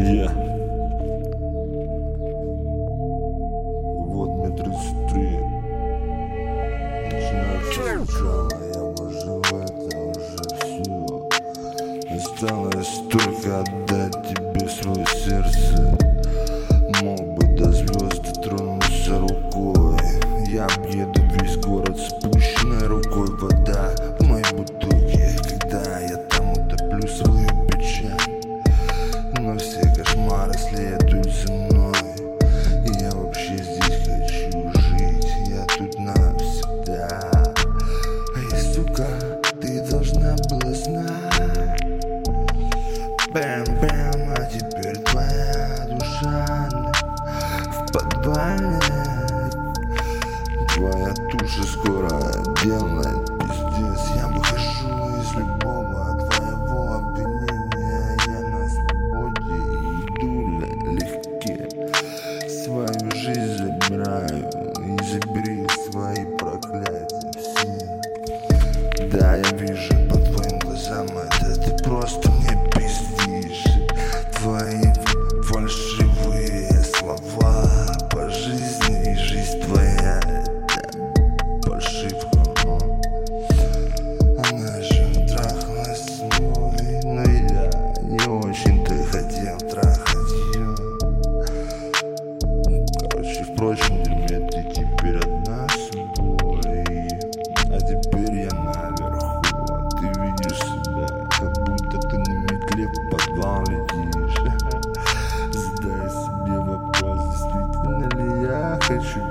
Я. Вот мне 33. Начинается сначала, я пожил это уже все. Осталось только отдать тебе свое сердце. Мог бы до звезд дотронуться рукой. Я объеду. Подвале Твоя туша скоро делает пиздец. Я выхожу из любого твоего обвинения. Я на свободе иду легке. Свою жизнь забираю. И забери свои проклятия. Все. Да, я вижу по твоим глазам ли я